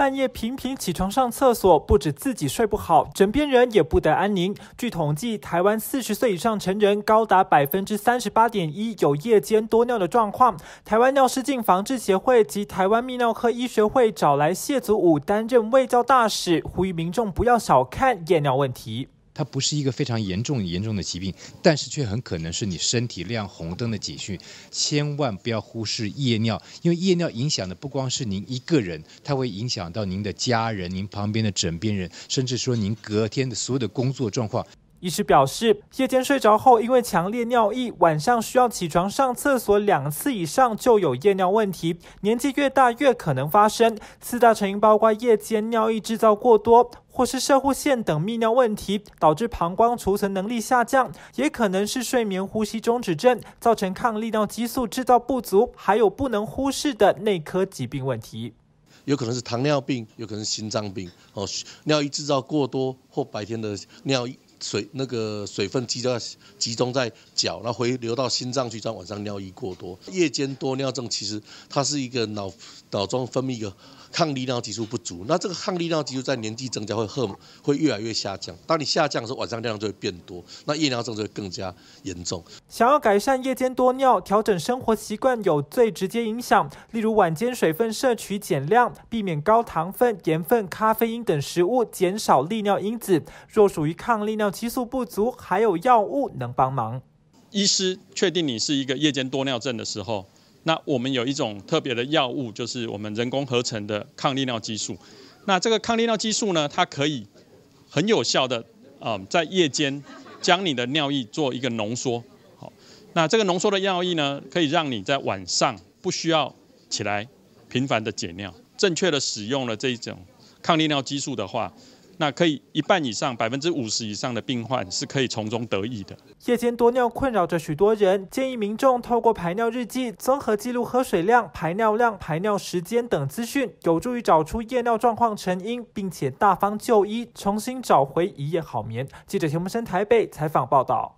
半夜频频起床上厕所，不止自己睡不好，枕边人也不得安宁。据统计，台湾四十岁以上成人高达百分之三十八点一有夜间多尿的状况。台湾尿失禁防治协会及台湾泌尿科医学会找来谢祖武担任卫教大使，呼吁民众不要小看夜尿问题。它不是一个非常严重严重的疾病，但是却很可能是你身体亮红灯的警讯。千万不要忽视夜尿，因为夜尿影响的不光是您一个人，它会影响到您的家人、您旁边的枕边人，甚至说您隔天的所有的工作状况。医师表示，夜间睡着后，因为强烈尿意，晚上需要起床上厕所两次以上，就有夜尿问题。年纪越大，越可能发生。四大成因包括夜间尿液制造过多，或是射护腺等泌尿问题，导致膀胱储存能力下降；也可能是睡眠呼吸中止症，造成抗利尿激素制造不足，还有不能忽视的内科疾病问题。有可能是糖尿病，有可能是心脏病。哦，尿液制造过多，或白天的尿液。水那个水分集在集中在脚，然后回流到心脏去，这样晚上尿液过多。夜间多尿症其实它是一个脑脑中分泌一个。抗利尿激素不足，那这个抗利尿激素在年纪增加会荷会越来越下降。当你下降的时候，晚上量就会变多，那夜尿症就会更加严重。想要改善夜间多尿，调整生活习惯有最直接影响，例如晚间水分摄取减量，避免高糖分、盐分、咖啡因等食物，减少利尿因子。若属于抗利尿激素不足，还有药物能帮忙。医师确定你是一个夜间多尿症的时候。那我们有一种特别的药物，就是我们人工合成的抗利尿激素。那这个抗利尿激素呢，它可以很有效的啊，在夜间将你的尿液做一个浓缩。好，那这个浓缩的尿液呢，可以让你在晚上不需要起来频繁的解尿。正确的使用了这一种抗利尿激素的话。那可以一半以上，百分之五十以上的病患是可以从中得益的。夜间多尿困扰着许多人，建议民众透过排尿日记，综合记录喝水量、排尿量、排尿时间等资讯，有助于找出夜尿状况成因，并且大方就医，重新找回一夜好眠。记者田木生台北采访报道。